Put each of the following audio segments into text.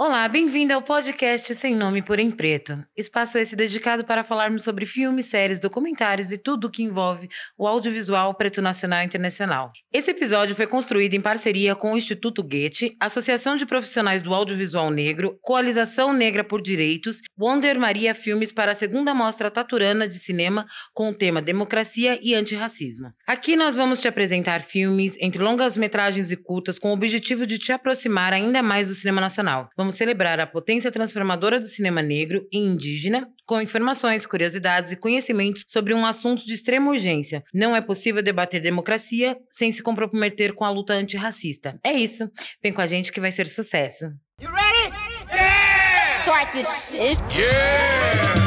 Olá, bem-vindo ao podcast Sem Nome por em Preto. Espaço esse dedicado para falarmos sobre filmes, séries, documentários e tudo o que envolve o audiovisual preto nacional e internacional. Esse episódio foi construído em parceria com o Instituto Goethe, Associação de Profissionais do Audiovisual Negro, Coalização Negra por Direitos, Wonder Maria Filmes para a segunda mostra taturana de cinema com o tema Democracia e Antirracismo. Aqui nós vamos te apresentar filmes entre longas metragens e curtas com o objetivo de te aproximar ainda mais do cinema nacional. Vamos celebrar a potência transformadora do cinema negro e indígena com informações, curiosidades e conhecimentos sobre um assunto de extrema urgência. Não é possível debater democracia sem se comprometer com a luta antirracista. É isso. Vem com a gente que vai ser sucesso. You ready? Yeah! Start this shit. Yeah!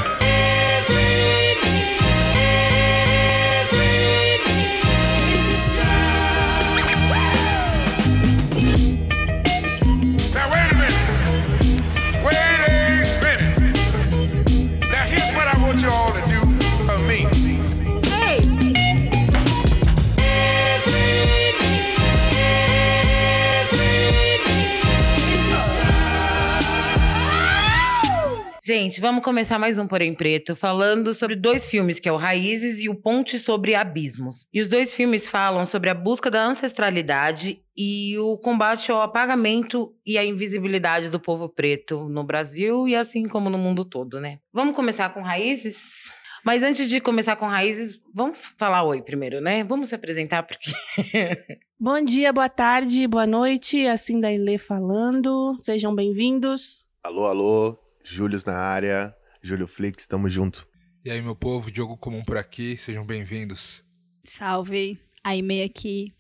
Gente, vamos começar mais um Porém Preto, falando sobre dois filmes, que é o Raízes e o Ponte sobre Abismos. E os dois filmes falam sobre a busca da ancestralidade e o combate ao apagamento e à invisibilidade do povo preto no Brasil e assim como no mundo todo, né? Vamos começar com Raízes? Mas antes de começar com Raízes, vamos falar oi primeiro, né? Vamos se apresentar porque Bom dia, boa tarde, boa noite, assim da Ilê falando. Sejam bem-vindos. Alô, alô, Július na área, Júlio Flix, tamo junto. E aí, meu povo, Diogo Comum por aqui, sejam bem-vindos. Salve, Aime aqui.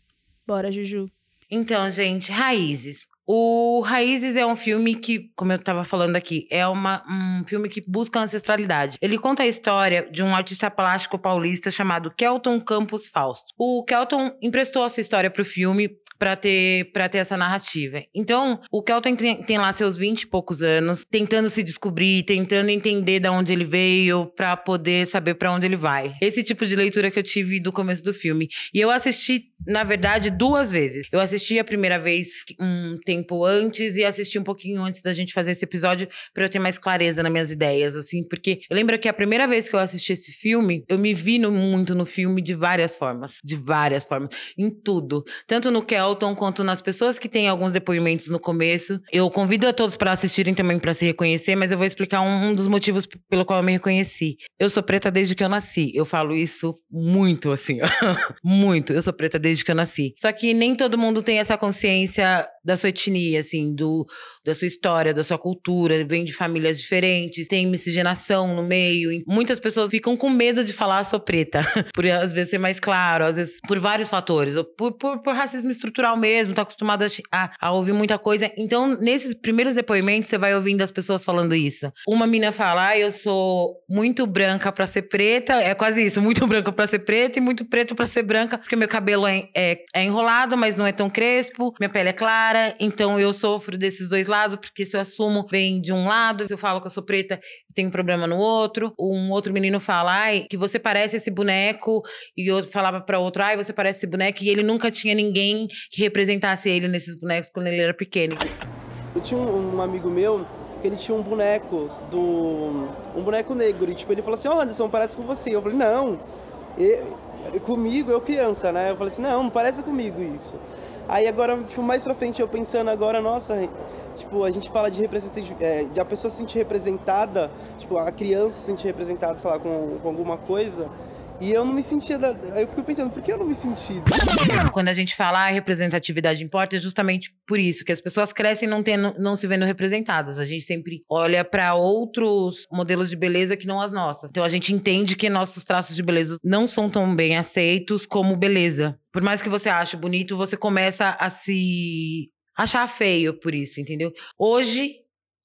Bora, Juju. Então, gente, Raízes. O Raízes é um filme que, como eu estava falando aqui, é uma, um filme que busca ancestralidade. Ele conta a história de um artista plástico paulista chamado Kelton Campos Fausto. O Kelton emprestou essa história para o filme para ter para ter essa narrativa. Então, o Kelton tem, tem, lá seus 20 e poucos anos, tentando se descobrir, tentando entender de onde ele veio para poder saber para onde ele vai. Esse tipo de leitura que eu tive do começo do filme. E eu assisti, na verdade, duas vezes. Eu assisti a primeira vez um tempo antes e assisti um pouquinho antes da gente fazer esse episódio para eu ter mais clareza nas minhas ideias, assim, porque eu lembro que a primeira vez que eu assisti esse filme, eu me vi no, muito no filme de várias formas, de várias formas, em tudo, tanto no Kelton Elton quanto nas pessoas que têm alguns depoimentos no começo. Eu convido a todos para assistirem também para se reconhecer, mas eu vou explicar um, um, dos motivos pelo qual eu me reconheci. Eu sou preta desde que eu nasci. Eu falo isso muito assim, muito. Eu sou preta desde que eu nasci. Só que nem todo mundo tem essa consciência da sua etnia, assim, do, da sua história, da sua cultura, vem de famílias diferentes, tem miscigenação no meio. Muitas pessoas ficam com medo de falar sou preta, por às vezes ser mais claro, às vezes por vários fatores, por, por, por racismo estrutural mesmo, tá acostumado a, a, ouvir muita coisa. Então, nesses primeiros depoimentos, você vai ouvindo as pessoas falando isso. Uma mina fala, ah, eu sou muito branca para ser preta, é quase isso, muito branca para ser preta e muito preto para ser branca, porque meu cabelo é, é, é enrolado, mas não é tão crespo, minha pele é clara, então eu sofro desses dois lados, porque se eu assumo, vem de um lado, se eu falo que eu sou preta, tem um problema no outro. Um outro menino fala, ai, que você parece esse boneco, e eu falava para outro, ai, você parece esse boneco, e ele nunca tinha ninguém que representasse ele nesses bonecos quando ele era pequeno. Eu tinha um, um amigo meu que ele tinha um boneco do. um boneco negro, e tipo, ele falou assim, ó, oh, Anderson, parece com você. Eu falei, não. E, comigo, eu criança, né? Eu falei assim, não, não parece comigo isso. Aí agora, tipo, mais pra frente eu pensando agora, nossa, tipo, a gente fala de representatividade, é, de a pessoa se sentir representada, tipo, a criança se sentir representada, sei lá, com, com alguma coisa. E eu não me sentia. Da... Eu fico pensando, por que eu não me senti? Quando a gente fala ah, representatividade importa, é justamente por isso, que as pessoas crescem não, tendo, não se vendo representadas. A gente sempre olha para outros modelos de beleza que não as nossas. Então a gente entende que nossos traços de beleza não são tão bem aceitos como beleza. Por mais que você ache bonito, você começa a se achar feio por isso, entendeu? Hoje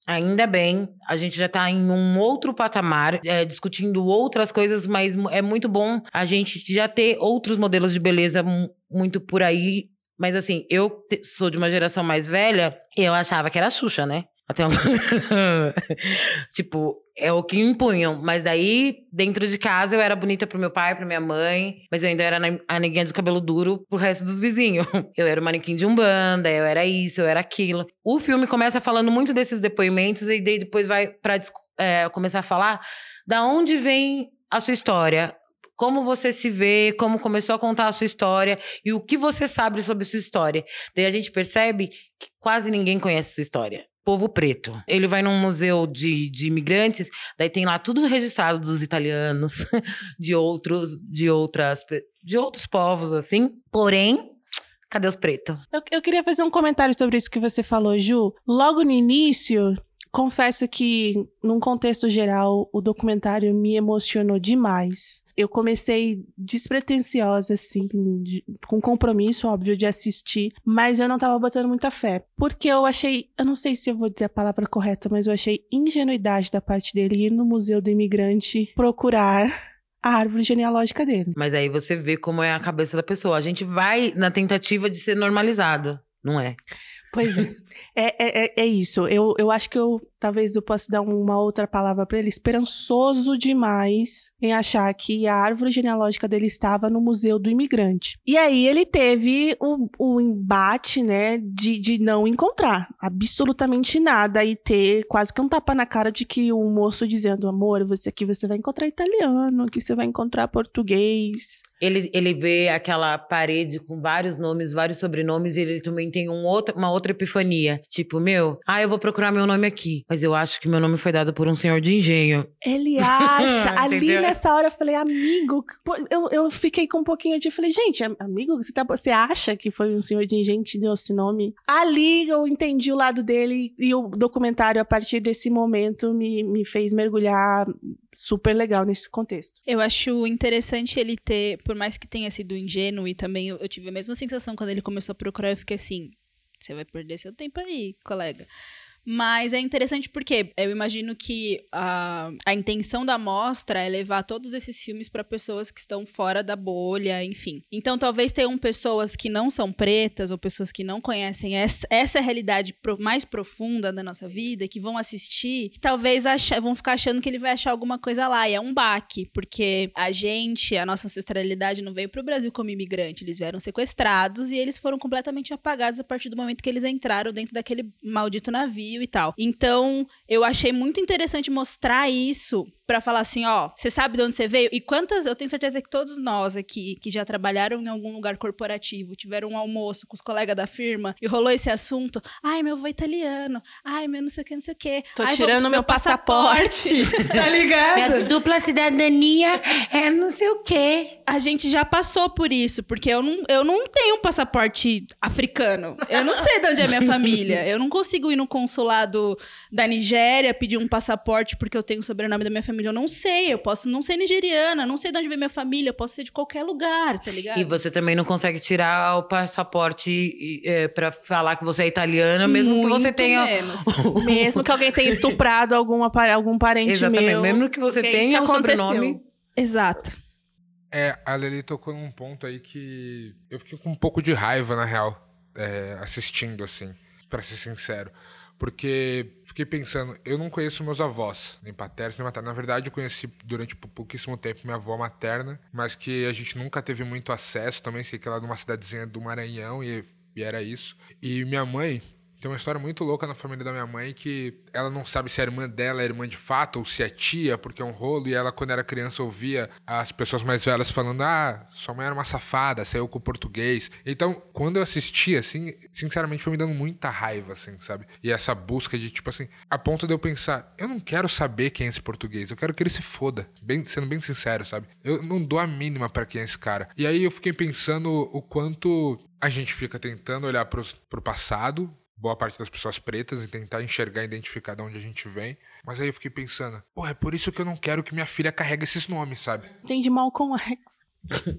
Ainda bem, a gente já está em um outro patamar, é, discutindo outras coisas, mas é muito bom a gente já ter outros modelos de beleza muito por aí. Mas assim, eu sou de uma geração mais velha e eu achava que era Xuxa, né? Até um... tipo, é o que impunham. Mas daí, dentro de casa, eu era bonita pro meu pai, pra minha mãe. Mas eu ainda era a neguinha de cabelo duro pro resto dos vizinhos. Eu era o manequim de Umbanda, eu era isso, eu era aquilo. O filme começa falando muito desses depoimentos e daí depois vai pra é, começar a falar da onde vem a sua história. Como você se vê, como começou a contar a sua história e o que você sabe sobre sua história. Daí a gente percebe que quase ninguém conhece sua história. Povo preto. Ele vai num museu de, de imigrantes, daí tem lá tudo registrado dos italianos, de outros, de outras, de outros povos, assim. Porém, cadê os pretos? Eu, eu queria fazer um comentário sobre isso que você falou, Ju. Logo no início, confesso que, num contexto geral, o documentário me emocionou demais. Eu comecei despretensiosa, assim, de- com compromisso, óbvio, de assistir, mas eu não tava botando muita fé. Porque eu achei, eu não sei se eu vou dizer a palavra correta, mas eu achei ingenuidade da parte dele ir no Museu do Imigrante procurar a árvore genealógica dele. Mas aí você vê como é a cabeça da pessoa. A gente vai na tentativa de ser normalizado, não é? Pois é. é, é, é- é isso. Eu, eu acho que eu talvez eu possa dar uma outra palavra para ele. Esperançoso demais em achar que a árvore genealógica dele estava no Museu do Imigrante. E aí ele teve o, o embate, né, de, de não encontrar absolutamente nada e ter quase que um tapa na cara de que o moço dizendo: amor, você aqui você vai encontrar italiano, aqui você vai encontrar português. Ele, ele vê aquela parede com vários nomes, vários sobrenomes, e ele também tem um outra, uma outra epifania. Tipo, meu, ah, eu vou procurar meu nome aqui. Mas eu acho que meu nome foi dado por um senhor de engenho. Ele acha. Ali nessa hora eu falei, amigo. Eu, eu fiquei com um pouquinho de. Falei, gente, am- amigo, você, tá, você acha que foi um senhor de engenho que te deu esse nome? Ali eu entendi o lado dele e o documentário, a partir desse momento, me, me fez mergulhar super legal nesse contexto. Eu acho interessante ele ter, por mais que tenha sido ingênuo, e também eu, eu tive a mesma sensação quando ele começou a procurar, eu fiquei assim, você vai perder seu tempo aí, colega. Mas é interessante porque eu imagino que a, a intenção da mostra é levar todos esses filmes para pessoas que estão fora da bolha, enfim. Então talvez tenham pessoas que não são pretas ou pessoas que não conhecem essa, essa realidade pro- mais profunda da nossa vida, que vão assistir, talvez acha- vão ficar achando que ele vai achar alguma coisa lá. E é um baque, porque a gente, a nossa ancestralidade não veio para o Brasil como imigrante. Eles vieram sequestrados e eles foram completamente apagados a partir do momento que eles entraram dentro daquele maldito navio e tal. Então, eu achei muito interessante mostrar isso pra falar assim, ó, você sabe de onde você veio? E quantas, eu tenho certeza que todos nós aqui que já trabalharam em algum lugar corporativo, tiveram um almoço com os colegas da firma e rolou esse assunto, ai, meu avô é italiano, ai, meu não sei o que, não sei o que. Tô tirando meu passaporte. tá ligado? Minha dupla cidadania é não sei o quê. A gente já passou por isso, porque eu não, eu não tenho um passaporte africano. Eu não sei de onde é minha família. Eu não consigo ir no consulado da Nigéria pedir um passaporte porque eu tenho o sobrenome da minha família. Eu não sei. Eu posso não ser nigeriana, não sei de onde vem minha família. Eu posso ser de qualquer lugar, tá ligado? E você também não consegue tirar o passaporte é, pra falar que você é italiana, mesmo que você Muito tenha. menos. Mesmo que alguém tenha estuprado alguma, algum parente Exatamente, meu. mesmo que você porque é tenha que o aconteceu. sobrenome. Exato. É, a Lely tocou num ponto aí que eu fiquei com um pouco de raiva, na real, é, assistindo, assim, pra ser sincero. Porque fiquei pensando, eu não conheço meus avós, nem paternos, nem maternos. Na verdade, eu conheci durante pou- pouquíssimo tempo minha avó materna, mas que a gente nunca teve muito acesso. Também sei que ela é de uma cidadezinha do Maranhão e, e era isso. E minha mãe. Tem uma história muito louca na família da minha mãe que ela não sabe se a irmã dela é irmã de fato ou se é tia, porque é um rolo, e ela, quando era criança, ouvia as pessoas mais velhas falando: Ah, sua mãe era uma safada, saiu com o português. Então, quando eu assisti, assim, sinceramente foi me dando muita raiva, assim, sabe? E essa busca de, tipo assim, a ponto de eu pensar: Eu não quero saber quem é esse português, eu quero que ele se foda, bem, sendo bem sincero, sabe? Eu não dou a mínima pra quem é esse cara. E aí eu fiquei pensando o quanto a gente fica tentando olhar pros, pro passado, boa parte das pessoas pretas e tentar enxergar e identificar de onde a gente vem. Mas aí eu fiquei pensando, porra, é por isso que eu não quero que minha filha carregue esses nomes, sabe? Tem de Malcolm X.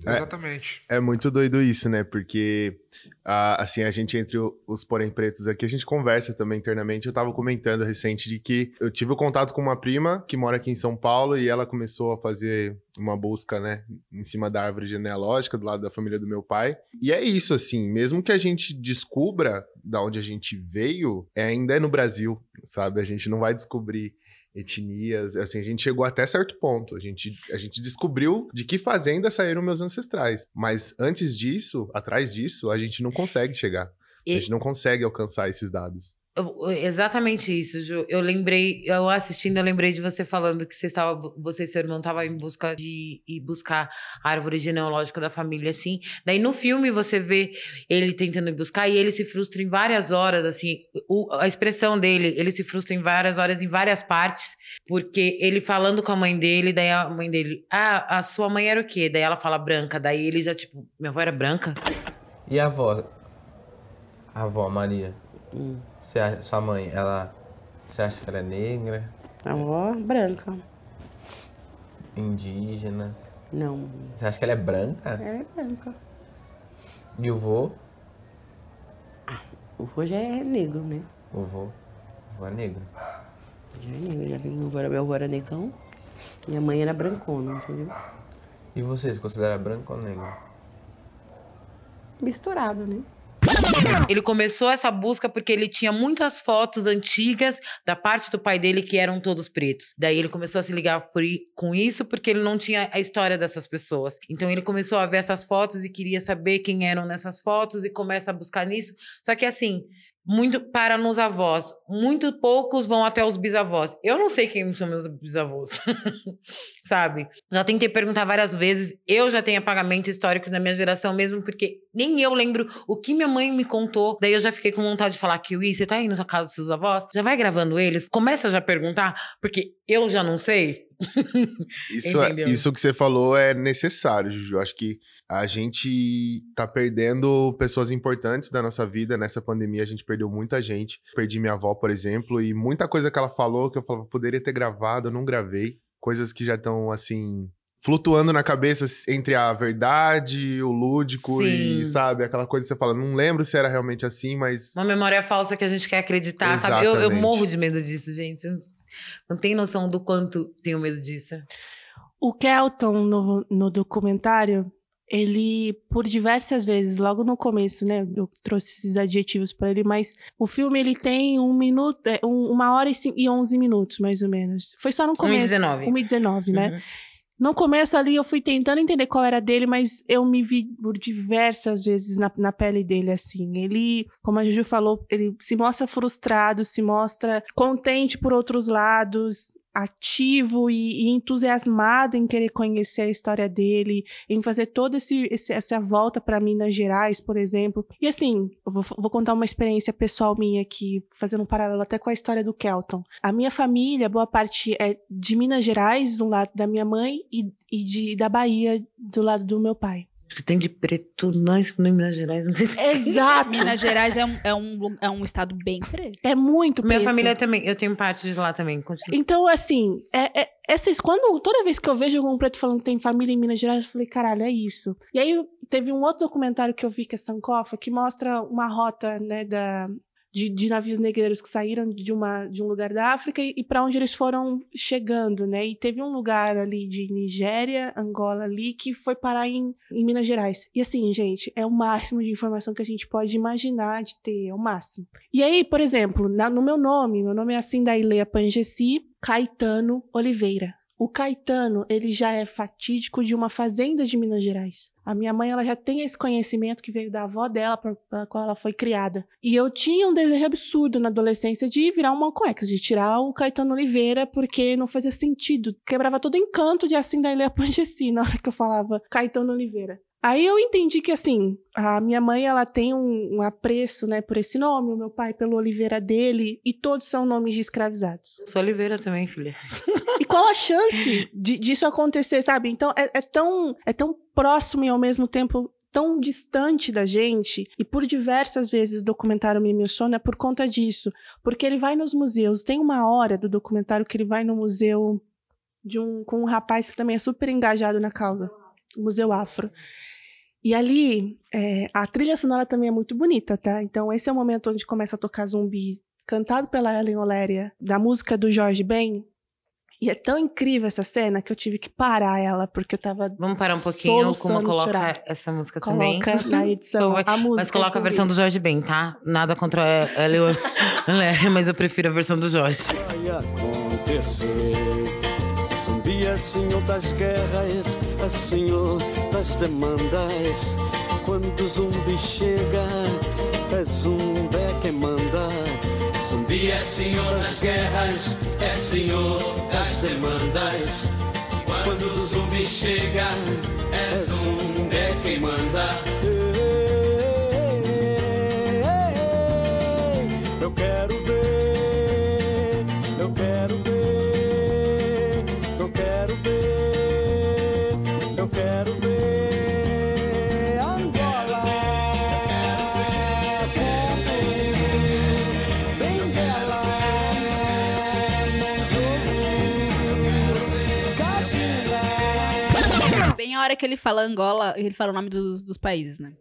Exatamente. É muito doido isso, né? Porque, ah, assim, a gente entre os porém pretos aqui, a gente conversa também internamente. Eu tava comentando recente de que eu tive o contato com uma prima que mora aqui em São Paulo e ela começou a fazer uma busca, né, em cima da árvore genealógica, do lado da família do meu pai. E é isso, assim, mesmo que a gente descubra da onde a gente veio é ainda é no Brasil, sabe? A gente não vai descobrir etnias, assim, a gente chegou até certo ponto. A gente, a gente descobriu de que fazenda saíram meus ancestrais. Mas antes disso, atrás disso, a gente não consegue chegar. E- A gente não consegue alcançar esses dados. Exatamente isso, Ju. Eu lembrei, eu assistindo, eu lembrei de você falando que você estava, você e seu irmão estavam em busca de ir buscar a árvore genealógica da família, assim. Daí no filme você vê ele tentando ir buscar e ele se frustra em várias horas, assim. O- a expressão dele, ele se frustra em várias horas, em várias partes, porque ele falando com a mãe dele, daí a mãe dele, ah, a sua mãe era o quê? Daí ela fala branca, daí ele já, tipo, minha avó era branca? E a avó? A avó, Maria? Hum. Você sua mãe, ela. Você acha que ela é negra, A avó branca. indígena? Não, Você acha que ela é branca? ela é branca. E o vô? O vô já é negro, né? O vô. O vô é negro. Já é negro. Já vem, meu avô era- negão. Minha mãe era brancona, entendeu? E você se considera branco ou negro? Misturado, né? Ele começou essa busca porque ele tinha muitas fotos antigas da parte do pai dele que eram todos pretos. Daí ele começou a se ligar por com isso porque ele não tinha a história dessas pessoas. Então ele começou a ver essas fotos e queria saber quem eram nessas fotos e começa a buscar nisso. Só que assim, muito para nos avós, muito poucos vão até os bisavós. Eu não sei quem são meus bisavós. Sabe? Já tentei perguntar várias vezes. Eu já tenho apagamento histórico na minha geração mesmo, porque nem eu lembro o que minha mãe me contou. Daí eu já fiquei com vontade de falar, Kiwi, você tá indo na casa dos seus avós? Já vai gravando eles? Começa já a perguntar, porque eu já não sei. Isso, é- isso que você falou é necessário, Juju. Acho que a gente tá perdendo pessoas importantes da nossa vida. Nessa pandemia, a gente perdeu muita gente. Perdi minha avó, por exemplo, e muita coisa que ela falou que eu falava, poderia ter gravado, eu não gravei. Coisas que já estão, assim, flutuando na cabeça entre a verdade, o lúdico e, Sim. sabe, aquela coisa que você fala, não lembro se era realmente assim, mas. Uma memória falsa que a gente quer acreditar, sabe? Eu, eu Exatamente. morro de medo disso, gente. Não- tem noção do quanto tenho medo disso. O Kelton, no, no documentário, ele, por diversas vezes, logo no começo, né? Eu trouxe esses adjetivos para ele, mas o filme ele tem um minuto, é, um- uma hora e, e 11 minutos, mais ou menos. Foi só no começo. 1h19. 1h19, né? Uhum. No começo ali eu fui tentando entender qual era dele, mas eu me vi por diversas vezes na, na pele dele, assim. Ele, como a Juju falou, ele se mostra frustrado, se mostra contente por outros lados, ativo e, e entusiasmado em querer conhecer a história dele, em fazer toda esse, esse- essa volta para Minas Gerais, por exemplo. E assim, eu vou, vou contar uma experiência pessoal minha aqui, fazendo um paralelo até com a história do Kelton. A minha família, boa parte é de Minas Gerais, do lado da minha mãe, e, e de, da Bahia, do lado do meu pai. Acho que tem de preto, nós, no Minas Gerais, não sei se... Exato! Minas Gerais é um, é um, é um estado bem preto. É muito Minha preto. família também, eu tenho parte de lá também. Continua. Então, assim, é, é, essas, quando, toda vez que eu vejo algum preto falando que tem família em Minas Gerais, eu falei, caralho, é isso. E aí teve um outro documentário que eu vi que é Sankofa, que mostra uma rota, né, da, de, de navios negreiros que saíram de, uma, de um lugar da África e, e para onde eles foram chegando, né? E teve um lugar ali de Nigéria, Angola ali, que foi parar em, em Minas Gerais. E assim, gente, é o máximo de informação que a gente pode imaginar de ter, é o máximo. E aí, por exemplo, na- no meu nome, meu nome é assim da Ileia Pangessi Caetano Oliveira. O Caetano, ele já é fatídico de uma fazenda de Minas Gerais. A minha mãe, ela já tem esse conhecimento que veio da avó dela, pela qual ela foi criada. E eu tinha um desejo absurdo na adolescência de virar um Malcolm X, de tirar o Caetano Oliveira, porque não fazia sentido. Quebrava todo o encanto de assim da Ileia Pangessi na hora que eu falava Caetano Oliveira. Aí eu entendi que, assim, a minha mãe, ela tem um, um apreço, né, por esse nome, o meu pai pelo Oliveira dele, e todos são nomes de escravizados. Sou Oliveira também, filha. E qual a chance de- disso acontecer, sabe? Então, é, é tão, é tão próximo e ao mesmo tempo tão distante da gente, e por diversas vezes o documentário me emociona é por conta disso, porque ele vai nos museus, tem uma hora do documentário que ele vai no museu de um, com um rapaz que também é super engajado na causa, Museu Afro. E ali, é, a trilha sonora também é muito bonita, tá? Então, esse é o momento onde começa a tocar zumbi, cantado pela Ellen Oléria, da música do Jorge Ben. E é tão incrível essa cena que eu tive que parar ela, porque eu tava. Vamos parar um pouquinho, como coloca chorar. essa música também. Coloca na edição a música. Mas coloca a versão do. Jorge Ben, tá? Nada contra ela, eu- ela, mas eu prefiro a versão do Jorge. vai acontecer. Senhor das guerras, é senhor das demandas. Quando o zumbi chega, é zumbi quem manda. Zumbi é senhor das guerras, é senhor das demandas. Quando o zumbi chega, é zumbi quem manda. Hora que ele fala Angola, ele fala o nome dos, dos países, né?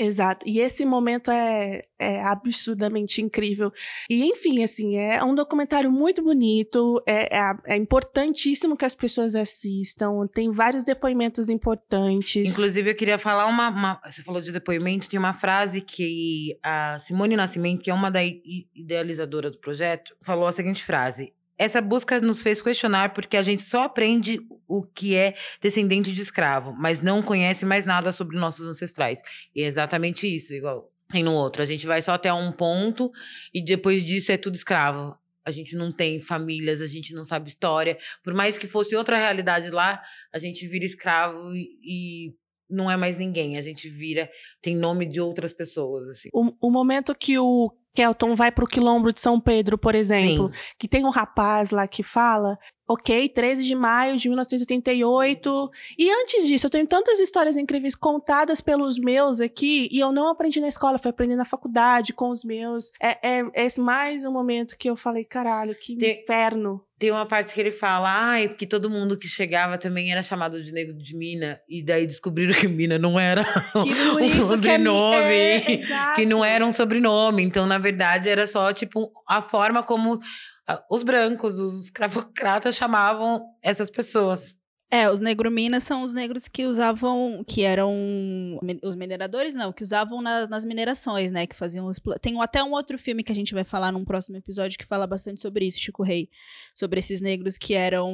Exato. E esse momento é, é absurdamente incrível. E, enfim, assim, é um documentário muito bonito. É, é, é importantíssimo que as pessoas assistam. Tem vários depoimentos importantes. Inclusive, eu queria falar uma, uma- Você falou de depoimento, tem uma frase que a Simone Nascimento, que é uma da idealizadora do projeto, falou a seguinte frase. Essa busca nos fez questionar porque a gente só aprende o que é descendente de escravo, mas não conhece mais nada sobre nossos ancestrais. E é exatamente isso, igual tem no outro. A gente vai só até um ponto e depois disso é tudo escravo. A gente não tem famílias, a gente não sabe história. Por mais que fosse outra realidade lá, a gente vira escravo e, não é mais ninguém. A gente vira, tem nome de outras pessoas, assim. O, o momento que o Kelton vai pro quilombo de São Pedro, por exemplo, Sim. que tem um rapaz lá que fala, ok, 13 de maio de 1988. E antes disso, eu tenho tantas histórias incríveis contadas pelos meus aqui, e eu não aprendi na escola, fui aprender na faculdade com os meus. É, é, é mais um momento que eu falei, caralho, que Tem- inferno. Tem uma parte que ele fala, ai, porque todo mundo que chegava também era chamado de negro de mina, e daí descobriram que mina não era Que um que é sobrenome. é, que não era um sobrenome. Então, na verdade, era só, tipo, a forma como os brancos, os escravocratas chamavam essas pessoas. É, os negrominas são os negros que usavam, que eram os mineradores, não, que usavam nas, nas minerações, né, que faziam os, tem até um outro filme que a gente vai falar num próximo episódio que fala bastante sobre isso, Chico Rei, sobre esses negros que eram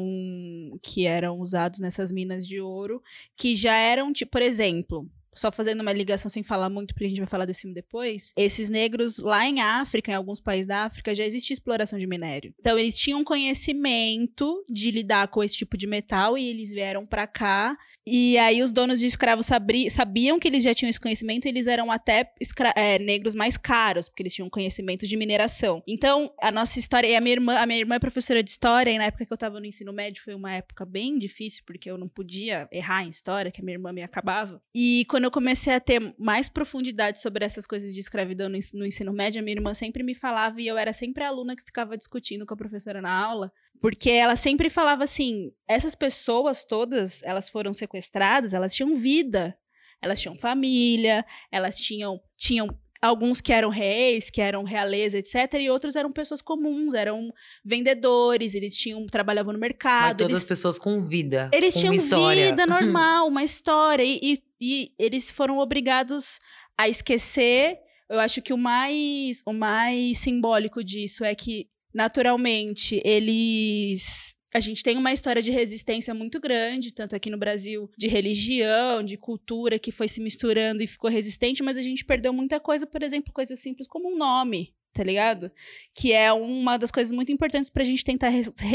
que eram usados nessas minas de ouro, que já eram, tipo, por exemplo, só fazendo uma ligação sem falar muito, porque a gente vai falar desse filme depois. Esses negros lá em África, em alguns países da África, já existia exploração de minério. Então eles tinham conhecimento de lidar com esse tipo de metal e eles vieram pra cá. E aí os donos de escravos sabiam que eles já tinham esse conhecimento eles eram até é, negros mais caros, porque eles tinham conhecimento de mineração. Então, a nossa história, e a minha irmã, a minha irmã é professora de história, e na época que eu tava no ensino médio foi uma época bem difícil, porque eu não podia errar em história, que a minha irmã me acabava. E quando eu comecei a ter mais profundidade sobre essas coisas de escravidão no ensino médio, a minha irmã sempre me falava e eu era sempre a aluna que ficava discutindo com a professora na aula, porque ela sempre falava assim: essas pessoas todas, elas foram sequestradas, elas tinham vida, elas tinham família, elas tinham tinham alguns que eram reis, que eram realeza, etc, e outros eram pessoas comuns, eram vendedores, eles tinham trabalhavam no Mas mercado, todas eles as pessoas com vida. eles com tinham uma história. vida normal, uma história. E, e- e eles foram obrigados a esquecer. Eu acho que o mais, o mais simbólico disso é que, naturalmente, eles. A gente tem uma história de resistência muito grande, tanto aqui no Brasil, de religião, de cultura, que foi se misturando e ficou resistente, mas a gente perdeu muita coisa, por exemplo, coisas simples como um nome, tá ligado? Que é uma das coisas muito importantes pra gente tentar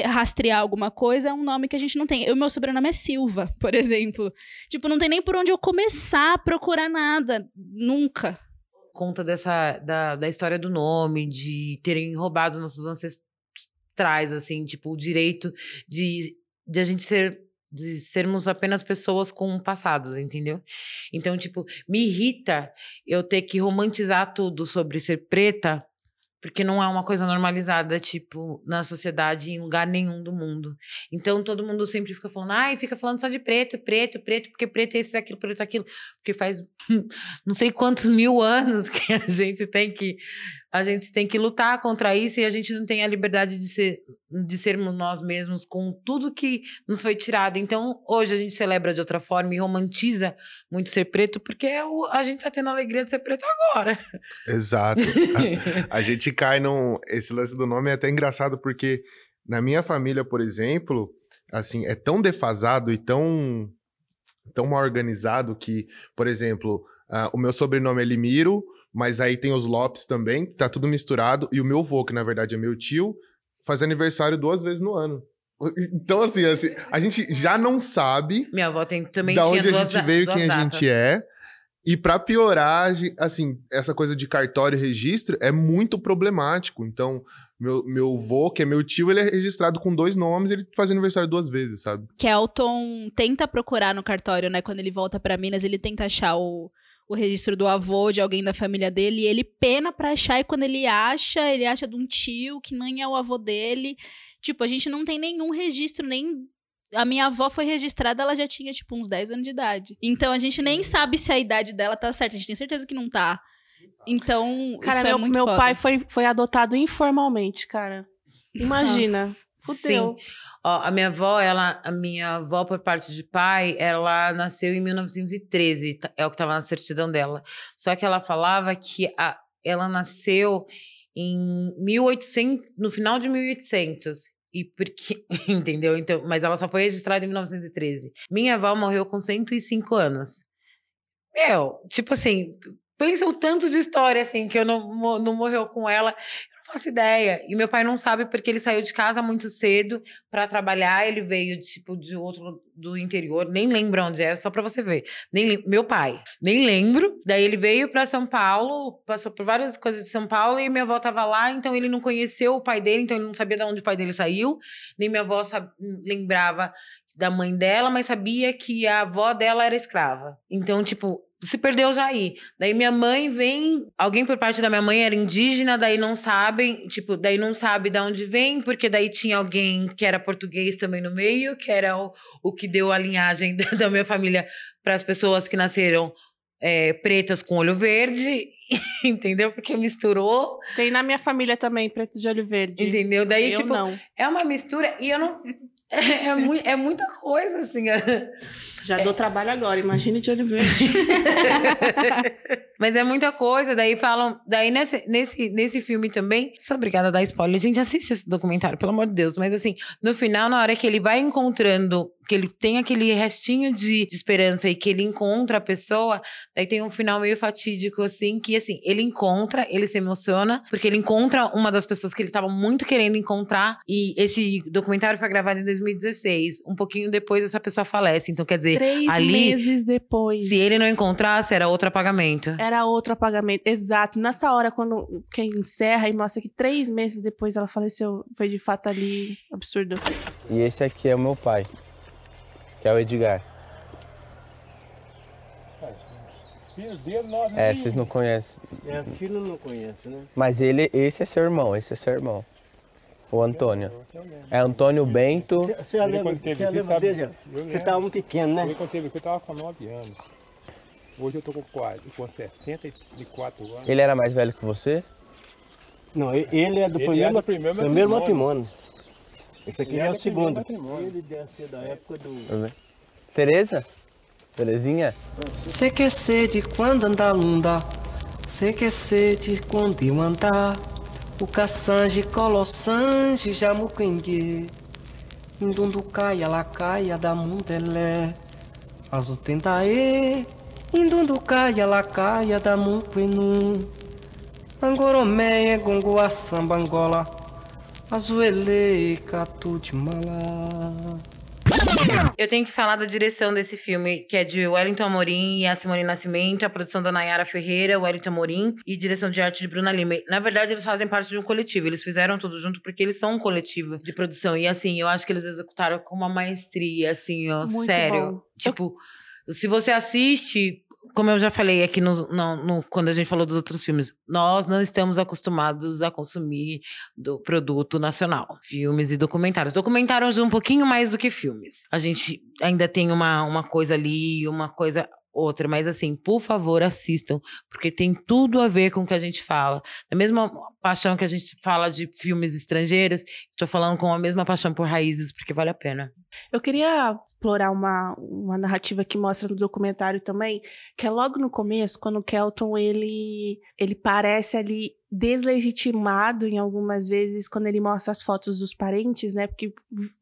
rastrear alguma coisa, é um nome que a gente não tem. O meu sobrenome é Silva, por exemplo. Tipo, não tem nem por onde eu começar a procurar nada. Nunca. Conta dessa, da, da história do nome, de terem roubado nossos ancestrais, assim, tipo, o direito de, de a gente ser de sermos apenas pessoas com passados, entendeu? Então, tipo, me irrita eu ter que romantizar tudo sobre ser preta, porque não é uma coisa normalizada, tipo, na sociedade, em lugar nenhum do mundo. Então, todo mundo sempre fica falando, ai, fica falando só de preto, preto, preto, porque preto é isso, aquilo, preto é aquilo. Porque faz não sei quantos mil anos que a gente tem que a gente tem que lutar contra isso e a gente não tem a liberdade de, ser, de sermos nós mesmos com tudo que nos foi tirado. Então, hoje a gente celebra de outra forma e romantiza muito ser preto, porque é o, a gente tá tendo a alegria de ser preto agora. Exato. a, a gente cai num. Esse lance do nome é até engraçado, porque na minha família, por exemplo, assim, é tão defasado e tão, tão mal organizado que, por exemplo, uh, o meu sobrenome é Limiro mas aí tem os Lopes também, que tá tudo misturado. E o meu vô, que na verdade é meu tio, faz aniversário duas vezes no ano. Então, assim, assim a gente já não sabe. Minha avó tem, também da onde a gente veio, quem datas. a gente é. E para piorar, assim, essa coisa de cartório e registro é muito problemático. Então, meu, meu vô, que é meu tio, ele é registrado com dois nomes, ele faz aniversário duas vezes, sabe? Kelton tenta procurar no cartório, né? Quando ele volta para Minas, ele tenta achar o, o registro do avô de alguém da família dele e ele pena pra achar e quando ele acha, ele acha de um tio que nem é o avô dele. Tipo, a gente não tem nenhum registro, nem a minha avó foi registrada, ela já tinha, tipo, uns 10 anos de idade. Então a gente nem sabe se a idade dela tá certa. A gente tem certeza que não tá. Então, Cara, isso meu, é muito meu foda. pai foi, foi adotado informalmente, cara. Imagina. Nossa, Fudeu. Sim. A minha avó, ela, a minha avó por parte de pai, ela nasceu em 1913, tá- é o que estava na certidão dela. Só que ela falava que a, ela nasceu em 1800, no final de 1800. E porque, entendeu? Então, mas ela só foi registrada em 1913. Minha avó morreu com 105 anos. Meu, tipo assim, pensa o tanto de história assim que eu não, não morreu com ela. Faço ideia. E meu pai não sabe porque ele saiu de casa muito cedo para trabalhar. Ele veio tipo de outro do interior, nem lembro onde é, só para você ver. Nem meu pai, nem lembro. Daí ele veio para São Paulo, passou por várias coisas de São Paulo e minha avó tava lá, então ele não conheceu o pai dele, então ele não sabia de onde o pai dele saiu. Nem minha avó lembrava da mãe dela, mas sabia que a avó dela era escrava. Então, tipo, se perdeu já aí. Daí minha mãe vem, alguém por parte da minha mãe era indígena, daí não sabem, tipo, daí não sabe de onde vem, porque daí tinha alguém que era português também no meio, que era o, o que deu a linhagem da, da minha família para as pessoas que nasceram é, pretas com olho verde, entendeu? Porque misturou, Tem na minha família também, preto de olho verde. entendeu? Daí, eu tipo, não. é uma mistura e eu não. É, é, mui- é muita coisa, assim. Já dou trabalho agora, imagine de olho verde. Mas é muita coisa, daí falam. Daí nesse, nesse, nesse filme também. Sou obrigada a dar spoiler. Gente, assiste esse documentário, pelo amor de Deus. Mas assim, no final, na hora que ele vai encontrando, que ele tem aquele restinho de, de esperança e que ele encontra a pessoa, daí tem um final meio fatídico, assim, que assim, ele encontra, ele se emociona, porque ele encontra uma das pessoas que ele estava muito querendo encontrar. E esse documentário foi gravado em 2016. Um pouquinho depois, essa pessoa falece. Então, quer dizer, Três ali, meses depois. se ele não encontrasse, era outro apagamento. Era outro apagamento. Exato. Nessa hora, quando quem encerra e mostra que três meses depois ela faleceu, foi de fato ali absurdo. E esse aqui é o meu pai, que é o Edgar. É, vocês não conhecem. É, filho não conhece, né? Mas ele, esse é seu irmão, esse é seu irmão. O Antônio. É Antônio Bento. Você já lembra, quando teve você lembra dele? Você estava muito pequeno, né? Ele quando teve eu tava com 9 anos. Hoje eu tô com, quase- com 64 anos. Ele era mais velho que você? Não, ele é do Ele primeiro, é do primeiro primeiro matrimônio. matrimônio. Esse aqui Ele já é é o segundo. matrimônio. Ele deve ser da época do... Tereza? Terezinha? Que é sede quando anda lunda, que é sede quando eu andar. O caçange, colossange, jamuquengue. Indunducaia, lacaia da mundelé. Azutendaê, indunducaia, lacaia da munquenu. Angoromé, gongoa, samba, angola. Azuele, catu de malá. Eu tenho que falar da direção desse filme, que é de Wellington Amorim e a Simone Nascimento, a produção da Nayara Ferreira, Wellington Amorim e direção de arte de Bruna Lima. Na verdade, eles fazem parte de um coletivo. Eles fizeram tudo junto porque eles são um coletivo de produção. E assim, eu acho que eles executaram com uma maestria, assim, ó, Muito sério. bom. Tipo, se você assiste. Como eu já falei aqui no, no- no- quando a gente falou dos outros filmes, nós não estamos acostumados a consumir do produto nacional, filmes e documentários. Documentários um pouquinho mais do que filmes. A gente ainda tem uma, uma coisa ali, uma coisa outra, mas assim, por favor, assistam, porque tem tudo a ver com o que a gente fala. A mesma paixão que a gente fala de filmes estrangeiros, tô falando com a mesma paixão por raízes, porque vale a pena. Eu queria explorar uma, uma narrativa que mostra no documentário também, que é logo no começo, quando o Kelton ele, ele parece ali deslegitimado em algumas vezes quando ele mostra as fotos dos parentes, né? Porque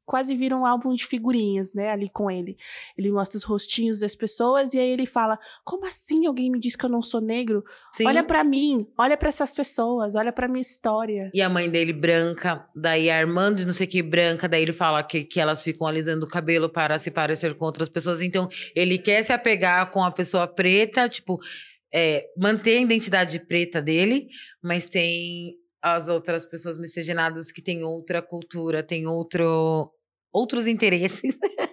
quase vira um álbum de figurinhas, né? Ali com ele. Ele mostra os rostinhos das pessoas e aí ele fala: Como assim alguém me diz que eu não sou negro? Sim. Olha pra mim, olha pra essas pessoas, olha pra minha história. E a mãe dele branca, daí a irmã de não sei que branca, daí ele fala que, que elas ficam alisando o cabelo para se parecer com outras pessoas. Então, ele quer se apegar com a pessoa preta, tipo, é, manter a identidade preta dele, mas tem as outras pessoas miscigenadas que têm outra cultura, têm outro, outros interesses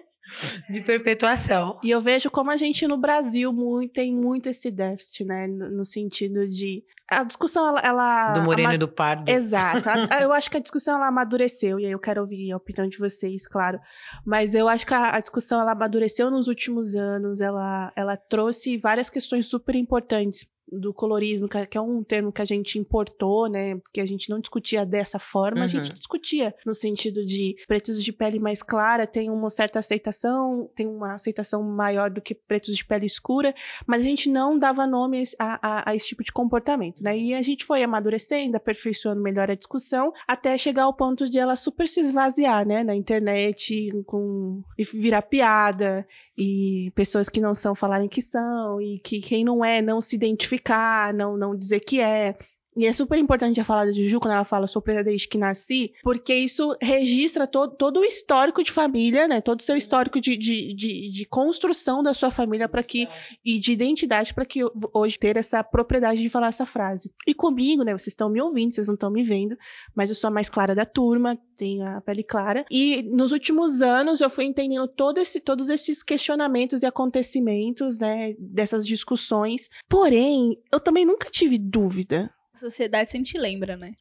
de perpetuação. E eu vejo como a gente no Brasil muito, tem muito esse déficit, né? No, no sentido de. A discussão, ela. ela Do moreno ama- e do pardo. Exato. A- eu acho que a discussão ela amadureceu, e aí eu quero ouvir a opinião de vocês, claro. Mas eu acho que a, a discussão ela amadureceu nos últimos anos, ela, ela trouxe várias questões super importantes do colorismo, que é- que é um termo que a gente importou, né? Porque a gente não discutia dessa forma, a gente Uhum. discutia no sentido de pretos de pele mais clara têm uma certa aceitação, tem uma aceitação maior do que pretos de pele escura, mas a gente não dava nome a, a- a esse tipo de comportamento, né? E a gente foi amadurecendo, aperfeiçoando melhor a discussão, até chegar ao ponto de ela super se esvaziar, né? Na internet, com e virar piada, e pessoas que não são falarem que são, e que quem não é não se identificar, não, não dizer que é. E é super importante a fala da Juju quando ela fala sou preta desde que nasci, porque isso registra to todo o histórico de família, né? Todo o seu histórico de, de, de, de construção da sua família para que e de identidade para que hoje ter essa propriedade de falar essa frase. E comigo, né? Vocês estão me ouvindo, vocês não estão me vendo, mas eu sou a mais clara da turma, tenho a pele clara. E nos últimos anos eu fui entendendo todo esse, todos esses questionamentos e acontecimentos, né? Dessas discussões. Porém, eu também nunca tive dúvida. A sociedade sempre te lembra, né?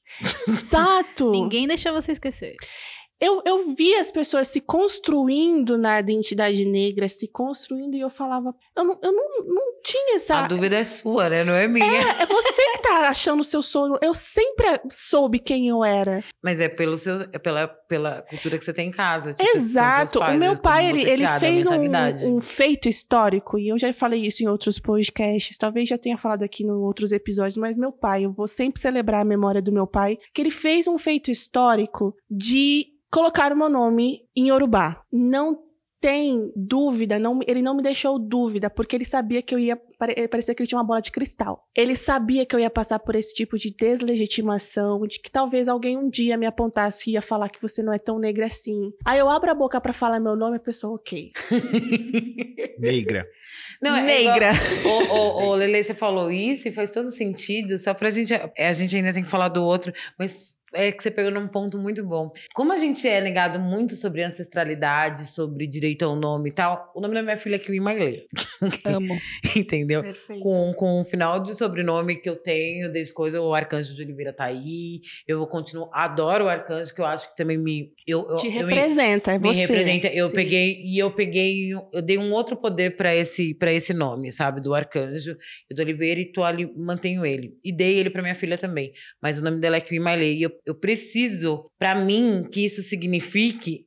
Exato! Ninguém deixa você esquecer. Eu, eu vi as pessoas se construindo na identidade negra, se construindo, e eu falava, eu não, eu não, não tinha essa. A dúvida é sua, né? Não é minha. É, é você que tá achando o seu sono. Eu sempre soube quem eu era. Mas é pelo seu, é pela, pela cultura que você tem em casa. tipo, Exato. pais, o meu como pai, ele, é ele a fez um, um feito histórico, e eu já falei isso em outros podcasts, talvez já tenha falado aqui em outros episódios, mas meu pai, eu vou sempre celebrar a memória do meu pai, que ele fez um feito histórico de colocar o meu nome em Yorubá. Não tem dúvida, não, ele não me deixou dúvida, porque ele sabia que eu ia. pare- Parecia que ele tinha uma bola de cristal. Ele sabia que eu ia passar por esse tipo de deslegitimação, de que talvez alguém um dia me apontasse e ia falar que você não é tão negra assim. Aí eu abro a boca pra falar meu nome e a pessoa, ok. Negra. Não, é Negra. Ô, ô, ô, Lele, você falou isso e faz todo sentido. Só pra gente. é, A gente ainda tem que falar do outro, mas é que você pegou num ponto muito bom. Como a gente é negado muito sobre ancestralidade, sobre direito ao nome e tal, o nome da minha filha é Kiwi Maile. Amo. Entendeu? Perfeito. Com, com o final de sobrenome que eu tenho, desde coisa, o Arcanjo de Oliveira tá aí. Eu vou continuar. Adoro o Arcanjo, que eu acho que também me. Eu, eu, Te eu me- representa, é me você. representa. Eu Sim. peguei e eu peguei, eu dei um outro poder para esse para esse nome, sabe, do arcanjo e do Oliveira e tô ali, mantenho ele. E dei ele para minha filha também, mas o nome dela é Kiwi Mailey e eu, eu preciso para mim que isso signifique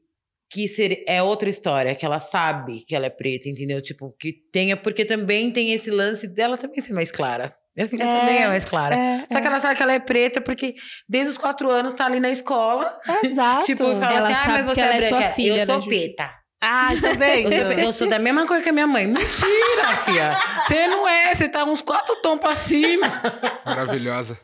que ser, é outra história, que ela sabe que ela é preta, entendeu? Tipo, que tenha, porque também tem esse lance dela também ser mais clara. Minha filha É, também é mais clara. é, Só é. que ela sabe que ela é preta porque desde os quatro anos tá ali na escola. Exato. Tipo, e fala Ela assim, ah, sabe mas que você ela é é sua filha, eu né, sou preta. Ah, tá vendo? Eu sou, eu sou da mesma coisa que a minha mãe. Mentira, filha. Você não é, você tá uns quatro tons pra cima. Maravilhosa.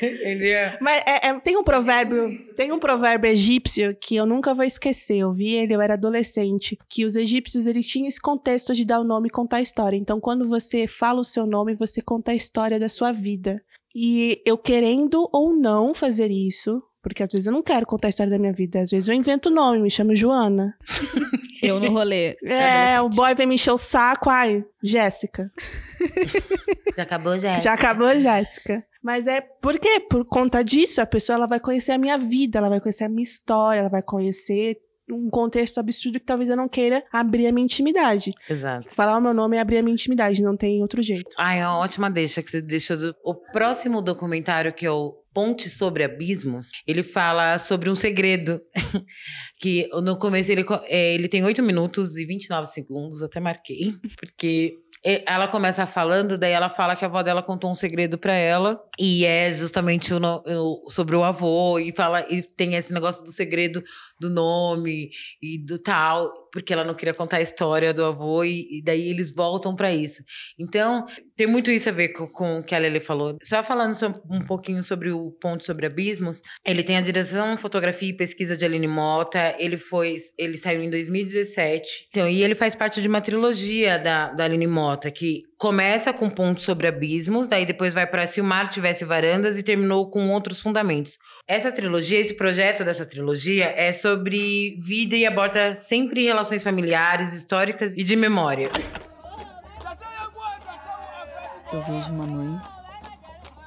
Ele é. Mas é- é- tem um provérbio, tem um provérbio egípcio que eu nunca vou esquecer. Eu vi ele, eu era adolescente, que os egípcios eles tinham esse contexto de dar o nome e contar a história. Então, quando você fala o seu nome, você conta a história da sua vida. E eu querendo ou não fazer isso, porque às vezes eu não quero contar a história da minha vida, às vezes eu invento o nome, me chamo Joana. Eu no rolê. É, o boy vem me encher o saco, ai, Jéssica. Já acabou, já. Já acabou, Jéssica. Mas é por quê? Por conta disso, a pessoa ela vai conhecer a minha vida, ela vai conhecer a minha história, ela vai conhecer um contexto absurdo que talvez eu não queira abrir a minha intimidade. Exato. Falar o meu nome é abrir a minha intimidade, não tem outro jeito. Ai, é uma ótima deixa que você deixou. Do... O próximo documentário que eu Ponte sobre Abismos, ele fala sobre um segredo. que no começo ele, é, ele tem 8 minutos e 29 segundos, até marquei, porque ela começa falando, daí ela fala que a avó dela contou um segredo pra ela, e é justamente o o- sobre o avô, e fala e tem esse negócio do segredo do nome e do tal, porque ela não queria contar a história do avô, e, e daí eles voltam pra isso. Então, tem muito isso a ver com, com o que a Lele falou. Só falando um pouquinho sobre o ponto sobre abismos, ele tem a direção, fotografia e pesquisa de Aline Mota. Ele foi, ele saiu em 2017. Então, e ele faz parte de uma trilogia da, da Aline Mota que começa com pontos sobre abismos, daí depois vai para Se o Mar Tivesse Varandas e terminou com outros fundamentos. Essa trilogia, esse projeto dessa trilogia é sobre vida e aborda sempre relações familiares, históricas e de memória. Eu vejo uma mãe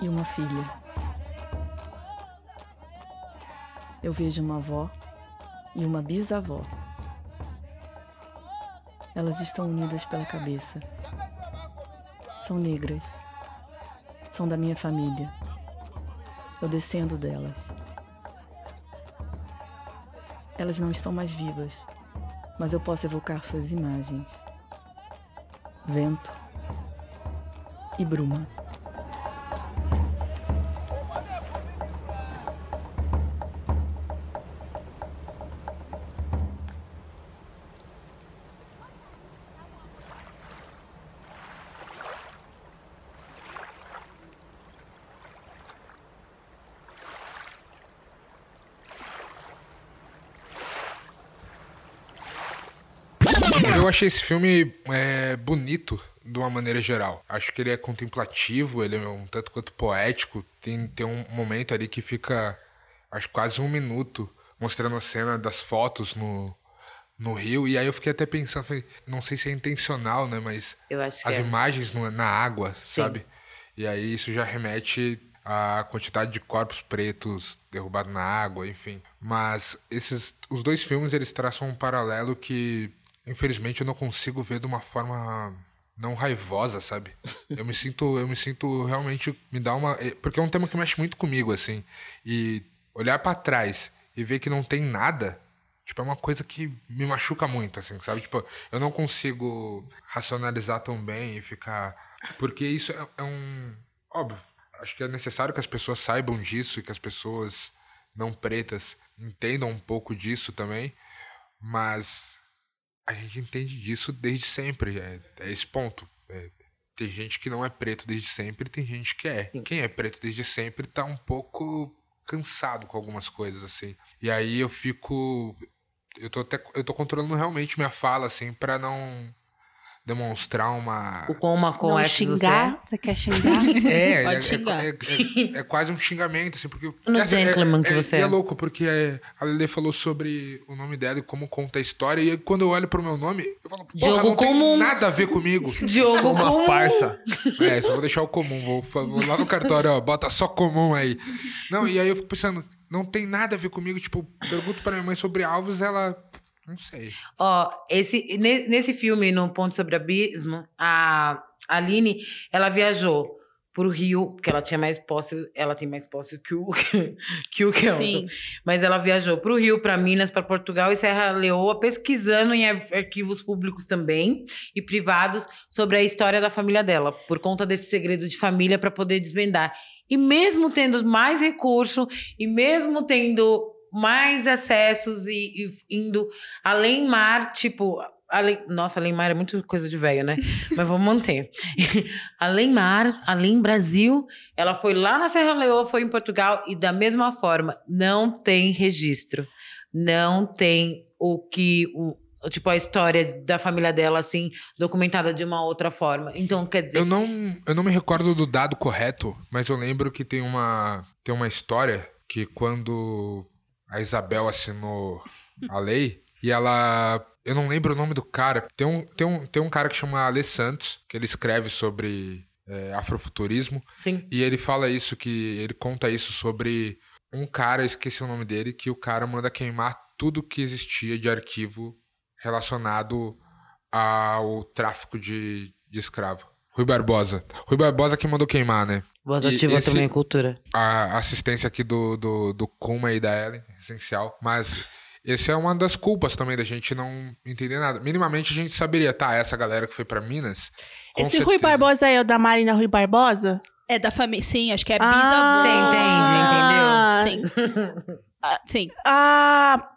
e uma filha. Eu vejo uma avó e uma bisavó. Elas estão unidas pela cabeça. São negras. São da minha família. Eu descendo delas. Elas não estão mais vivas, mas eu posso evocar suas imagens. Vento e bruma. Achei esse filme é, bonito de uma maneira geral. Acho que ele é contemplativo, ele é um tanto quanto poético. Tem, tem um momento ali que fica, acho quase um minuto, mostrando a cena das fotos no, no rio. E aí eu fiquei até pensando, falei, não sei se é intencional, né? Mas as é. imagens no- na água, Sim. sabe? E aí isso já remete à quantidade de corpos pretos derrubados na água, enfim. Mas esses, os dois filmes eles traçam um paralelo que, infelizmente, eu não consigo ver de uma forma não raivosa, sabe? Eu me sinto, eu me sinto realmente me dá uma, é, porque é um tema que mexe muito comigo assim. E olhar pra trás e ver que não tem nada, tipo, é uma coisa que me machuca muito, assim, sabe? Tipo, eu não consigo racionalizar tão bem e ficar. Porque isso é, é um. Óbvio, acho que é necessário que as pessoas saibam disso e que as pessoas não pretas entendam um pouco disso também, mas a gente entende disso desde sempre, é, é esse ponto. É, tem gente que não é preto desde sempre, tem gente que é. Quem é preto desde sempre tá um pouco cansado com algumas coisas, assim. E aí eu fico. Eu tô até. Eu tô controlando realmente minha fala, assim, pra não demonstrar uma. O com uma com não X xingar? Você quer xingar? É, Pode é, xingar. é, é- é quase um xingamento, assim, porque. No essa- é- gentleman que é, você é é. louco, porque é, a Lele falou sobre o nome dela e como conta a história. E aí, quando eu olho pro meu nome, eu falo, porra, Diogo não tem comum. nada a ver comigo. Diogo Sou uma comum. farsa. É, só vou deixar o comum. Vou, vou lá no cartório, ó, bota só comum aí. Não, e aí eu fico pensando, não tem nada a ver comigo. Tipo, pergunto pra minha mãe sobre Alves, ela. Não sei. Ó, esse, ne- nesse filme, no Ponto sobre Abismo, a Aline, ela viajou pro Rio, porque ela tinha mais posse, ela tem mais posse que o, que o Kelton. Sim. Mas ela viajou pro Rio, para Minas, para Portugal e Serra Leoa, pesquisando em ar- arquivos públicos também e privados sobre a história da família dela, por conta desse segredo de família para poder desvendar. E mesmo tendo mais recurso e mesmo tendo mais acessos e, e indo além mar, tipo, além, nossa, além mar é muito coisa de velho, né? Mas vamos manter. além mar, além Brasil, ela foi lá na Serra Leoa, foi em Portugal e da mesma forma, não tem registro. Não tem o que o tipo a história da família dela assim documentada de uma outra forma. Então, quer dizer, Eu não, eu não me recordo do dado correto, mas eu lembro que tem uma, tem uma história que quando a Isabel assinou a lei e ela. Eu não lembro o nome do cara. Tem um, tem um, tem um cara que chama Ale Santos, que ele escreve sobre é, afrofuturismo. Sim. E ele fala isso, que ele conta isso sobre um cara, eu esqueci o nome dele, que o cara manda queimar tudo que existia de arquivo relacionado ao tráfico de, de escravo. Rui Barbosa. Rui Barbosa que mandou queimar, né? Voz E ativa esse- também, cultura. A assistência aqui do, do, do Kuma e da Ellen, essencial. Mas esse é uma das culpas também da gente não entender nada. Minimamente a gente saberia, tá? Essa galera que foi pra Minas. Esse Rui certeza- Barbosa é o da Marina Rui Barbosa? É da família. Sim, acho que é Ah, bisavô. Você entende, entendeu? Sim. Sim. Ah,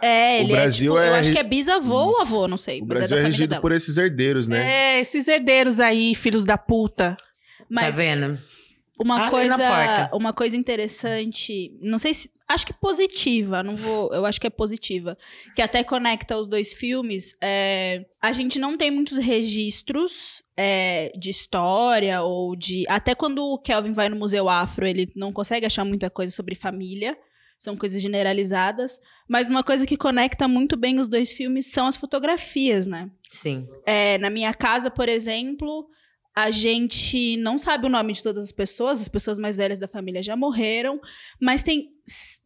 É, ele O Brasil é, tipo, é Eu acho que é bisavô ou avô, não sei. O mas Brasil é é, regido dela. por esses herdeiros, né? é, esses herdeiros aí, filhos da puta. Mas Tá vendo? Uma na coisa, uma coisa interessante, não sei se, acho que positiva, não vou, eu acho que é positiva, que até conecta os dois filmes. É, a gente não tem muitos registros é, de história ou de, até quando o Kelvin vai no Museu Afro, ele não consegue achar muita coisa sobre família. São coisas generalizadas. Mas uma coisa que conecta muito bem os dois filmes são as fotografias, né? Sim. É, na minha casa, por exemplo, a gente não sabe o nome de todas as pessoas, as pessoas mais velhas da família já morreram, mas tem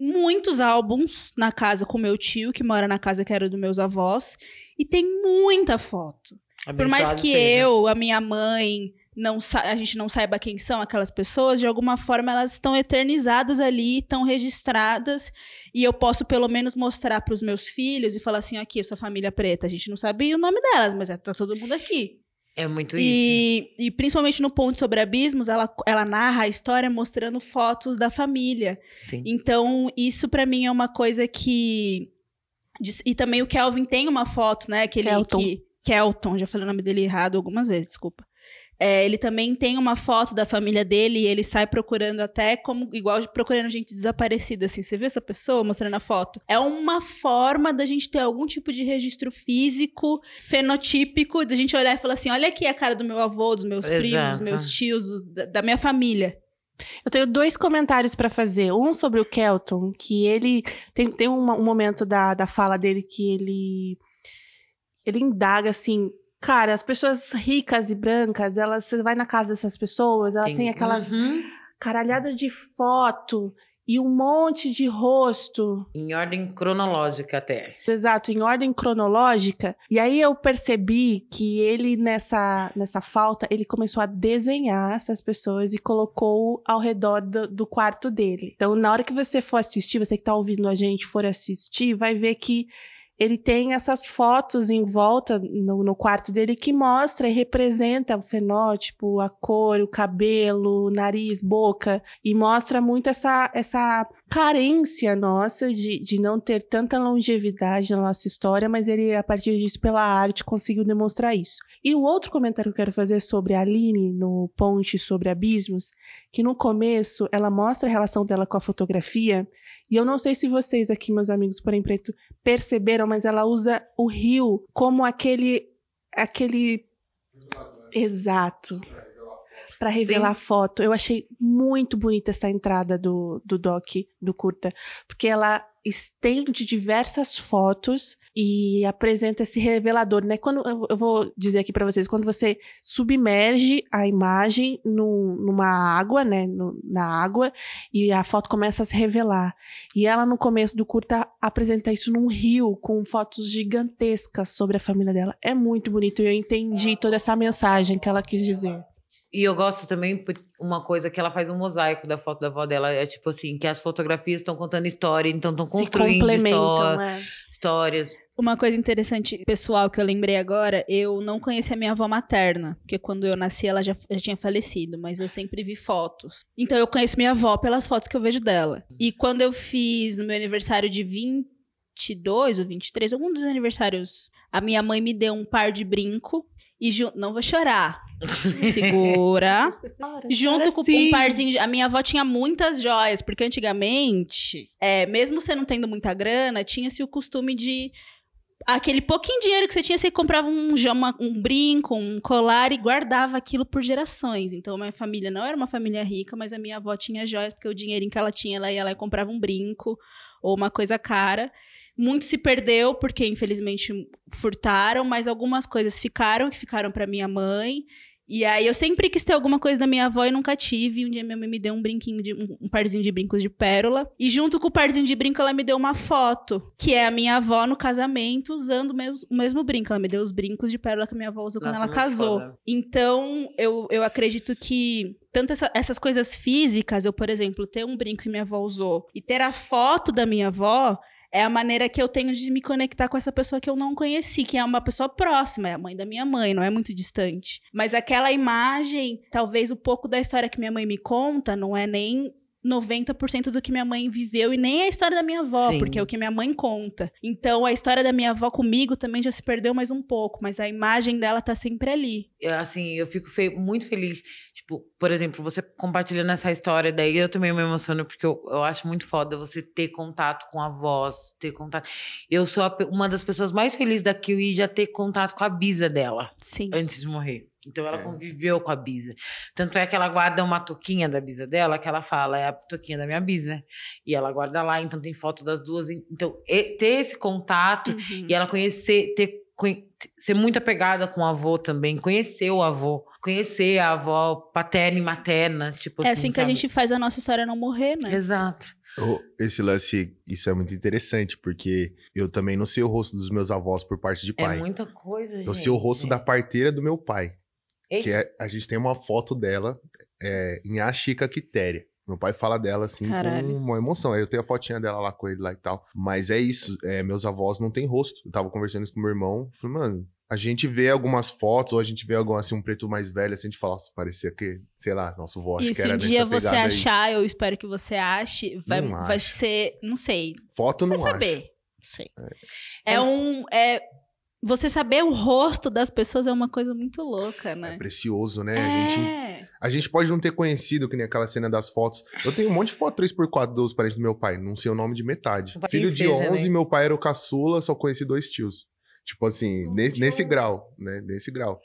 muitos álbuns na casa com meu tio, que mora na casa que era dos meus avós, e tem muita foto. Por mais Abençoado que seja. eu, a minha mãe, não a gente não saiba quem são aquelas pessoas, de alguma forma elas estão eternizadas ali, estão registradas, e eu posso pelo menos mostrar para os meus filhos e falar assim, aqui, sua família preta, a gente não sabia o nome delas, mas é, tá todo mundo aqui. É muito isso. E, e principalmente no ponto sobre abismos, ela, ela narra a história mostrando fotos da família. Sim. Então, isso pra mim é uma coisa que. E também o Kelvin tem uma foto, né? Que ele, Kelton. Que, Kelton, já falei o nome dele errado algumas vezes, desculpa. É, ele também tem uma foto da família dele e ele sai procurando até como igual de procurando gente desaparecida assim. Você vê essa pessoa mostrando a foto? É uma forma da gente ter algum tipo de registro físico, fenotípico, da gente olhar e falar assim: olha aqui a cara do meu avô, dos meus primos, dos Exato. meus tios, da, da minha família. Eu tenho dois comentários pra fazer. Um sobre o Kelton, que ele tem, tem um, um momento da, da fala dele que ele ele indaga assim, cara, as pessoas ricas e brancas, elas você vai na casa dessas pessoas, ela tem, aquelas Uhum. caralhadas de foto e um monte de rosto. Em ordem cronológica até. Exato, em ordem cronológica. E aí eu percebi que ele, nessa, nessa falta, ele começou a desenhar essas pessoas e colocou ao redor do, do quarto dele. Então, na hora que você for assistir, você que tá ouvindo a gente for assistir, vai ver que ele tem essas fotos em volta no, no quarto dele que mostra e representa o fenótipo, a cor, o cabelo, o nariz, boca, e mostra muito essa, essa carência nossa de, de não ter tanta longevidade na nossa história, mas ele, a partir disso, pela arte, conseguiu demonstrar isso. E o outro comentário que eu quero fazer sobre a Aline, no Ponte sobre Abismos, que no começo ela mostra a relação dela com a fotografia, e eu não sei se vocês aqui, meus amigos porém preto, perceberam, mas ela usa o rio como aquele aquele exato para revelar foto. Eu achei muito bonita essa entrada do, do doc, do curta, porque ela estende diversas fotos e apresenta esse revelador, né? Quando eu- vou dizer aqui para vocês, quando você submerge a imagem no, numa água, né, no- na água e a foto começa a se revelar. E ela no começo do curta apresenta isso num rio com fotos gigantescas sobre a família dela. É muito bonito e eu entendi toda essa mensagem que ela quis dizer. E eu gosto também por uma coisa que ela faz um mosaico da foto da avó dela. É tipo assim, que as fotografias estão contando história, então estão construindo histó- é. histórias. Uma coisa interessante, pessoal, que eu lembrei agora, eu não conheci a minha avó materna, porque quando eu nasci ela já, já tinha falecido, mas eu sempre vi fotos. Então eu conheço minha avó pelas fotos que eu vejo dela. E quando eu fiz no meu aniversário de 22 ou 23, algum dos aniversários, a minha mãe me deu um par de brinco e não vou chorar. Segura. Junto com sim. um parzinho de... A minha avó tinha muitas joias, porque antigamente, é, mesmo você não tendo muita grana, tinha-se o costume de... Aquele pouquinho dinheiro que você tinha, você comprava um, uma- um brinco, um colar e guardava aquilo por gerações. Então, a minha família não era uma família rica, mas a minha avó tinha joias, porque o dinheirinho que ela tinha, ela ia lá e comprava um brinco ou uma coisa cara. Muito se perdeu, porque infelizmente furtaram, mas algumas coisas ficaram, que ficaram para minha mãe. E aí eu sempre quis ter alguma coisa da minha avó e nunca tive. Um dia minha mãe me deu um brinquinho de um parzinho de brincos de pérola. E junto com o parzinho de brinco, ela me deu uma foto, que é a minha avó no casamento usando o mesmo, o mesmo brinco. Ela me deu os brincos de pérola que a minha avó usou quando Nossa, ela muito casou. foda. Então, eu, eu acredito que tanto essa- essas coisas físicas, eu, por exemplo, ter um brinco que minha avó usou e ter a foto da minha avó é a maneira que eu tenho de me conectar com essa pessoa que eu não conheci, que é uma pessoa próxima, é a mãe da minha mãe, não é muito distante. Mas aquela imagem, talvez o pouco da história que minha mãe me conta, não é nem 90% do que minha mãe viveu e nem a história da minha avó, Sim. porque é o que minha mãe conta. Então a história da minha avó comigo também já se perdeu mais um pouco, mas a imagem dela tá sempre ali. Eu, assim, eu fico fe- muito feliz. Tipo, por exemplo, você compartilhando essa história, daí eu também me emociono, porque eu, eu acho muito foda você ter contato com a voz, ter contato. Eu sou a uma das pessoas mais felizes da Kiwi já ter contato com a bisa dela. Sim. Antes de morrer. Então ela conviveu com a bisa. Tanto é que ela guarda uma toquinha da bisa dela, que ela fala, é a toquinha da minha bisa. E ela guarda lá, então tem foto das duas. Então, ter esse contato Uhum. e ela conhecer, ter, ser muito apegada com o avô também, conhecer o avô, conhecer a avó paterna e materna, tipo é assim que a sabe? gente faz a nossa história não morrer, né? Exato. Oh, Esse lance, isso é muito interessante, porque eu também não sei o rosto dos meus avós por parte de pai. É muita coisa, gente. Eu sei o rosto da parteira do meu pai. Que é- a gente tem uma foto dela é, em A Chica Quitéria. Meu pai fala dela assim Caralho. com uma emoção. Aí eu tenho a fotinha dela lá com ele lá e tal. Mas é isso, é, meus avós não têm rosto. Eu tava conversando isso com meu irmão. Falei, mano, a gente vê algumas fotos, ou a gente vê algum assim, um preto mais velho, assim, a gente fala, nossa, parecia que, sei lá, nosso avô, acho e que se era um nessa dia você pegada aí. achar, eu espero que você ache, vai, vai acho. ser, não sei, Foto não vai acho. saber, não sei. É um, é, você saber o rosto das pessoas é uma coisa muito louca, né? Precioso, né? A gente É. A gente pode não ter conhecido, que nem aquela cena das fotos. Eu tenho um monte de foto 3x4 dos parentes do meu pai. Não sei o nome de metade. Filho de seja, 11, né? meu pai era o caçula, só conheci dois tios. Tipo assim, ne- nesse grau, né? Nesse grau.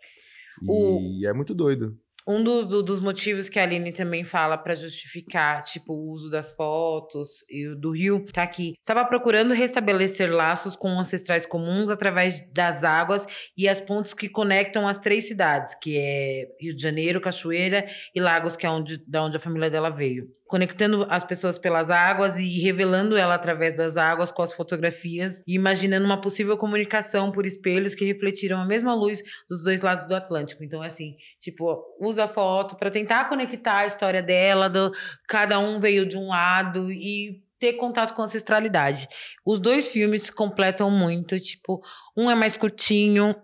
E é muito doido. Um do- do- dos motivos que a Aline também fala pra justificar, tipo, o uso das fotos e do rio, tá aqui. Estava procurando restabelecer laços com ancestrais comuns através das águas e as pontes que conectam as três cidades, que é Rio de Janeiro, Cachoeira e Lagos, que é onde, da onde a família dela veio. Conectando as pessoas pelas águas e revelando ela através das águas com as fotografias e imaginando uma possível comunicação por espelhos que refletiram a mesma luz dos dois lados do Atlântico. Então, assim, tipo, usa a foto para tentar conectar a história dela, do, cada um veio de um lado e ter contato com a ancestralidade. Os dois filmes completam muito, tipo, um é mais curtinho,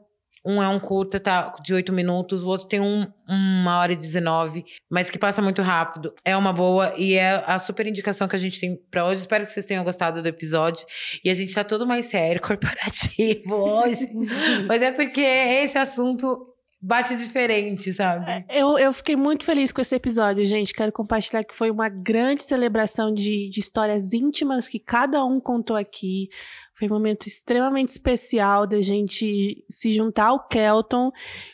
um é um curta, tá, de oito minutos, o outro tem um, uma hora e dezenove, mas que passa muito rápido. É uma boa e é a super indicação que a gente tem pra hoje. Espero que vocês tenham gostado do episódio. E a gente tá todo mais sério, corporativo hoje. mas é porque esse assunto bate diferente, sabe? Eu, eu fiquei muito feliz com esse episódio, gente. Quero compartilhar que foi uma grande celebração de, de histórias íntimas que cada um contou aqui. Foi um momento extremamente especial da gente se juntar ao Kelton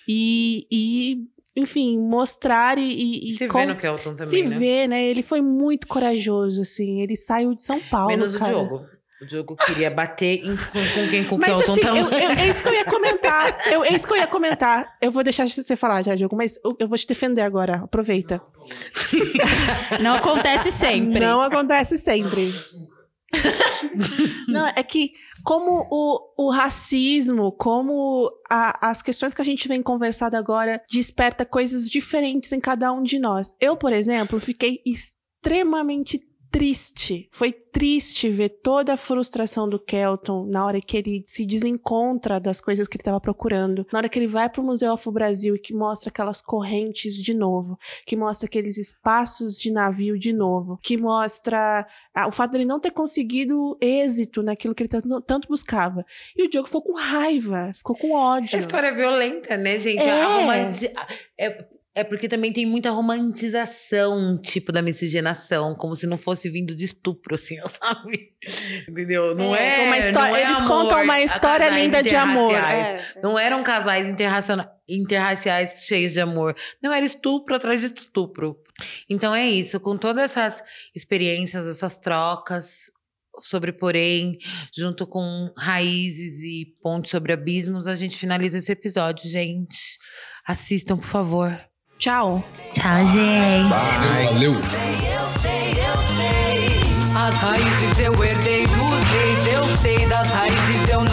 e, e enfim, mostrar e. e- Se com- vê no Kelton também, Se né? vê, né? Ele foi muito corajoso, assim. Ele saiu de São Paulo. Menos cara. o Diogo. O Diogo queria bater em- com, com quem? Com o Mas Kelton assim, também. eu, eu- é isso que eu ia comentar. Eu, é isso que eu ia comentar. Eu vou deixar você falar já, Diogo, mas eu, eu vou te defender agora. Aproveita. Não acontece sempre. Não acontece sempre. Não, é que como o, o racismo, como a- as questões que a gente vem conversado agora desperta coisas diferentes em cada um de nós. Eu, por exemplo, fiquei extremamente triste. Foi triste ver toda a frustração do Kelton na hora que ele se desencontra das coisas que ele estava procurando. Na hora que ele vai para o Museu Afro Brasil e que mostra aquelas correntes de novo, que mostra aqueles espaços de navio de novo, que mostra ah, o fato dele não ter conseguido êxito naquilo que ele tanto, tanto buscava. E o Diogo ficou com raiva, ficou com ódio. A história é violenta, né, gente? É. A romanti- é, é porque também tem muita romantização, tipo, da miscigenação, como se não fosse vindo de estupro, assim, sabe? Entendeu? Não é. uma história- não é eles amor contam uma a história linda de amor, interraciais. Não eram casais interraciais cheios de amor. Não era estupro atrás de estupro. Então é isso, com todas essas experiências, essas trocas, sobre Porém, junto com Raízes e Ponte sobre Abismos, a gente finaliza esse episódio, gente. Assistam, por favor. Tchau. Tchau, gente. Valeu. As raízes eu herdei dos reis, eu sei das raízes, eu não